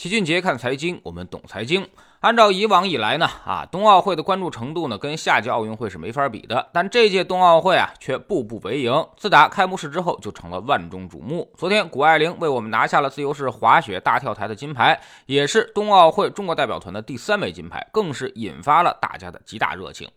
齐俊杰看财经，我们懂财经。按照以往以来呢，啊，冬奥会的关注程度呢，跟夏季奥运会是没法比的。但这届冬奥会啊，却步步为营。自打开幕式之后，就成了万众瞩目。昨天，谷爱凌为我们拿下了自由式滑雪大跳台的金牌，也是冬奥会中国代表团的第三枚金牌，更是引发了大家的极大热情。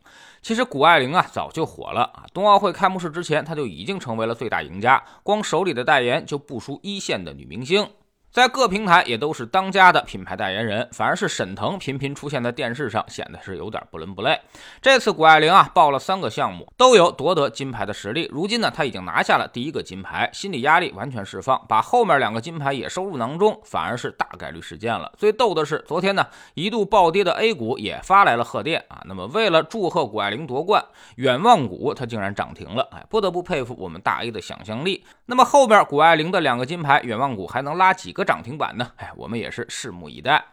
其实，谷爱凌啊，早就火了啊。冬奥会开幕式之前，她就已经成为了最大赢家，光手里的代言就不输一线的女明星。在各平台也都是当家的品牌代言人，反而是沈腾频频出现在电视上，显得是有点不伦不类。这次谷爱凌啊报了三个项目，都有夺得金牌的实力。如今呢，她已经拿下了第一个金牌，心理压力完全释放，把后面两个金牌也收入囊中，反而是大概率事件了。最逗的是，昨天呢一度暴跌的 A 股也发来了贺电啊。那么为了祝贺谷爱凌夺冠，远望股它竟然涨停了，哎，不得不佩服我们大 A 的想象力。那么后边谷爱凌的两个金牌，远望股还能拉几个？涨停板呢？哎，我们也是拭目以待。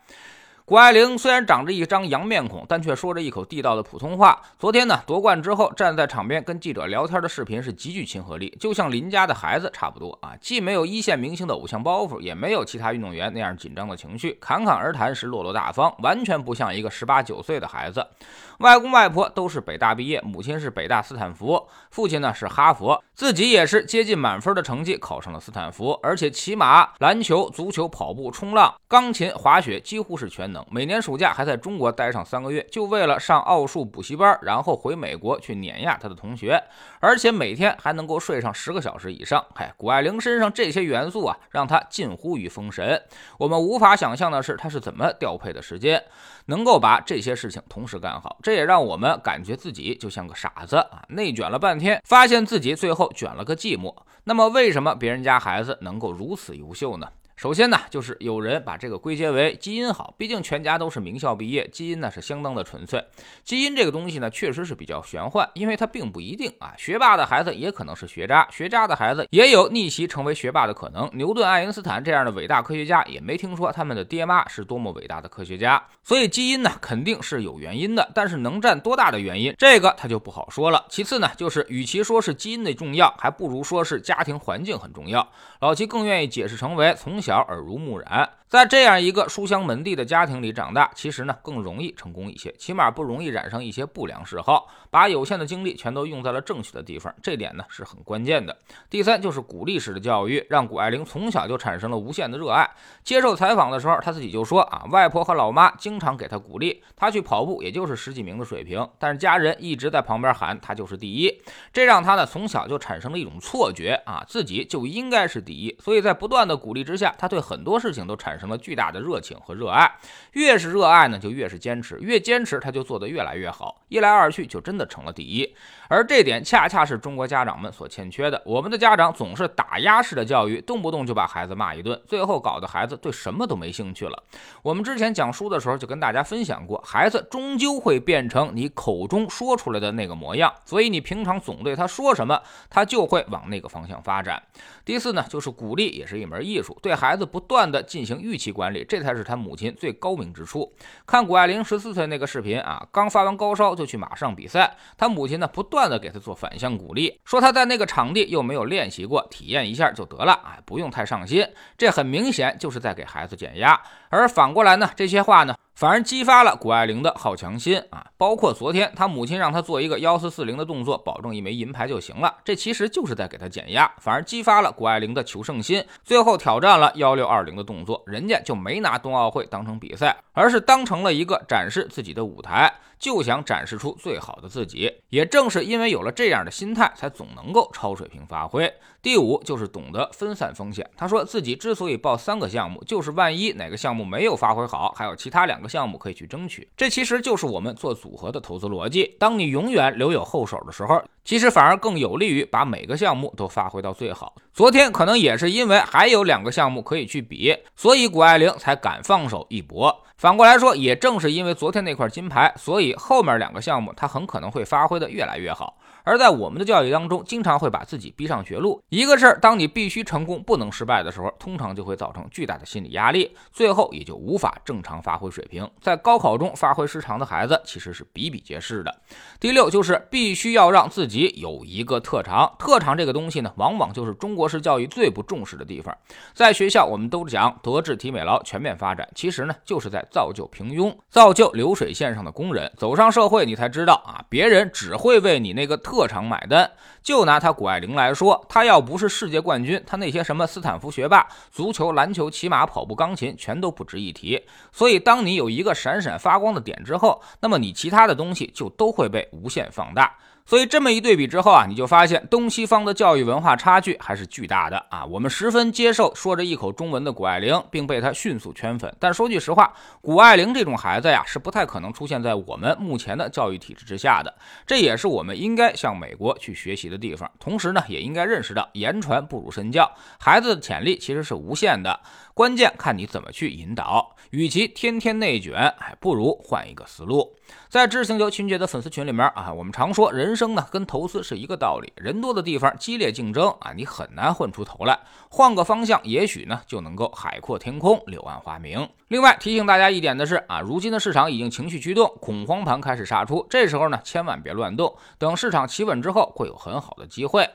谷爱凌虽然长着一张洋面孔，但却说着一口地道的普通话。昨天呢，夺冠之后站在场边跟记者聊天的视频是极具亲和力，就像邻家的孩子差不多啊，既没有一线明星的偶像包袱，也没有其他运动员那样紧张的情绪，侃侃而谈是落落大方，完全不像一个十八九岁的孩子。外公外婆都是北大毕业，母亲是北大斯坦福，父亲呢是哈佛，自己也是接近满分的成绩考上了斯坦福，而且骑马、篮球、足球、跑步、冲浪、钢琴、滑雪几乎是全能。每年暑假还在中国待上三个月，就为了上奥数补习班，然后回美国去碾压他的同学，而且每天还能够睡上十个小时以上。嗨，谷爱凌身上这些元素啊，让她近乎于封神。我们无法想象的是，她是怎么调配的时间，能够把这些事情同时干好。这也让我们感觉自己就像个傻子啊，内卷了半天，发现自己最后卷了个寂寞。那么，为什么别人家孩子能够如此优秀呢？首先呢，就是有人把这个归结为基因好，毕竟全家都是名校毕业，基因呢是相当的纯粹。基因这个东西呢，确实是比较玄幻，因为它并不一定啊。学霸的孩子也可能是学渣，学渣的孩子也有逆袭成为学霸的可能。牛顿、爱因斯坦这样的伟大科学家，也没听说他们的爹妈是多么伟大的科学家。所以基因呢，肯定是有原因的，但是能占多大的原因，这个他就不好说了。其次呢，就是与其说是基因的重要，还不如说是家庭环境很重要。老齐更愿意解释成为从小。小耳濡目染。在这样一个书香门第的家庭里长大，其实呢更容易成功一些，起码不容易染上一些不良嗜好，把有限的精力全都用在了正确的地方，这点呢是很关键的。第三就是鼓励式的教育，让谷爱凌从小就产生了无限的热爱。接受采访的时候，她自己就说啊，外婆和老妈经常给她鼓励，她去跑步也就是十几名的水平，但是家人一直在旁边喊她就是第一，这让她呢从小就产生了一种错觉啊，自己就应该是第一。所以在不断的鼓励之下，她对很多事情都产生生了巨大的热情和热爱，越是热爱呢，就越是坚持，越坚持他就做得越来越好，一来二去就真的成了第一。而这点恰恰是中国家长们所欠缺的。我们的家长总是打压式的教育，动不动就把孩子骂一顿，最后搞得孩子对什么都没兴趣了。我们之前讲书的时候就跟大家分享过，孩子终究会变成你口中说出来的那个模样，所以你平常总对他说什么，他就会往那个方向发展。第四呢，就是鼓励也是一门艺术，对孩子不断的进行预期管理。这才是他母亲最高明之处。看谷爱凌十四岁那个视频啊，刚发完高烧就去马上比赛，他母亲呢不断的给他做反向鼓励，说他在那个场地又没有练习过，体验一下就得了，哎，不用太上心。这很明显就是在给孩子减压。而反过来呢，这些话呢。反而激发了谷爱凌的好强心啊！包括昨天，她母亲让她做一个幺四四零的动作，保证一枚银牌就行了。这其实就是在给她减压，反而激发了谷爱凌的求胜心。最后挑战了幺六二零的动作，人家就没拿冬奥会当成比赛，而是当成了一个展示自己的舞台，就想展示出最好的自己。也正是因为有了这样的心态，才总能够超水平发挥。第五就是懂得分散风险。他说自己之所以报三个项目，就是万一哪个项目没有发挥好，还有其他两个。项目可以去争取，这其实就是我们做组合的投资逻辑。当你永远留有后手的时候，其实反而更有利于把每个项目都发挥到最好。昨天可能也是因为还有两个项目可以去比，所以谷爱凌才敢放手一搏。反过来说，也正是因为昨天那块金牌，所以后面两个项目他很可能会发挥的越来越好。而在我们的教育当中，经常会把自己逼上绝路。一个事儿，当你必须成功，不能失败的时候，通常就会造成巨大的心理压力，最后也就无法正常发挥水平。在高考中发挥失常的孩子，其实是比比皆是的。第六，就是必须要让自己有一个特长。特长这个东西呢，往往就是中国式教育最不重视的地方。在学校，我们都讲德智体美劳全面发展，其实呢，就是在造就平庸，造就流水线上的工人。走上社会，你才知道啊，别人只会为你那个特长买单。就拿他谷爱凌来说，他要不是世界冠军，他那些什么斯坦福学霸、足球、篮球、骑马、跑步、钢琴，全都不值一提。所以，当你有一个闪闪发光的点之后，那么你其他的东西就都会被无限放大。所以这么一对比之后啊，你就发现东西方的教育文化差距还是巨大的啊。我们十分接受说着一口中文的谷爱凌，并被她迅速圈粉。但说句实话，谷爱凌这种孩子呀，是不太可能出现在我们目前的教育体制之下的。这也是我们应该向美国去学习的地方。同时呢，也应该认识到言传不如身教，孩子的潜力其实是无限的，关键看你怎么去引导。与其天天内卷，还不如换一个思路。在知星球秦杰的粉丝群里面啊，我们常说人生呢跟投资是一个道理，人多的地方激烈竞争啊，你很难混出头来。换个方向，也许呢就能够海阔天空，柳暗花明。另外提醒大家一点的是啊，如今的市场已经情绪驱动，恐慌盘开始杀出，这时候呢千万别乱动，等市场企稳之后，会有很好的机会。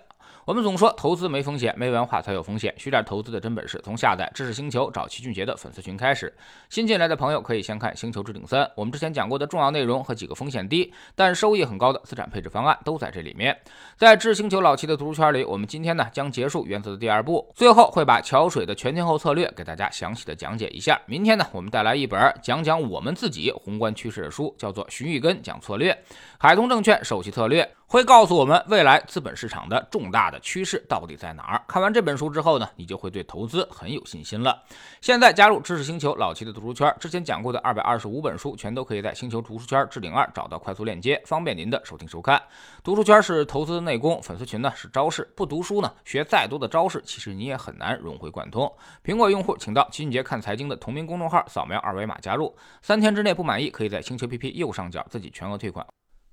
我们总说投资没风险，没文化才有风险。学点投资的真本事，从下载知识星球找齐俊杰的粉丝群开始。新进来的朋友可以先看《星球置顶三》，我们之前讲过的重要内容和几个风险低但收益很高的资产配置方案都在这里面。在知识星球老齐的读书圈里，我们今天呢将结束原则的第二步，最后会把桥水的全天候策略给大家详细的讲解一下。明天呢，我们带来一本讲讲我们自己宏观趋势的书，叫做《荀玉根讲策略》，海通证券首席策略。会告诉我们未来资本市场的重大的趋势到底在哪儿。看完这本书之后呢，你就会对投资很有信心了。现在加入知识星球老齐的读书圈，之前讲过的二百二十五本书全都可以在星球读书圈置顶二找到快速链接，方便您的收听收看。读书圈是投资的内功，粉丝群呢是招式。不读书呢，学再多的招式，其实你也很难融会贯通。苹果用户请到齐俊杰看财经的同名公众号，扫描二维码加入。三天之内不满意，可以在星球 PP 右上角自己全额退款。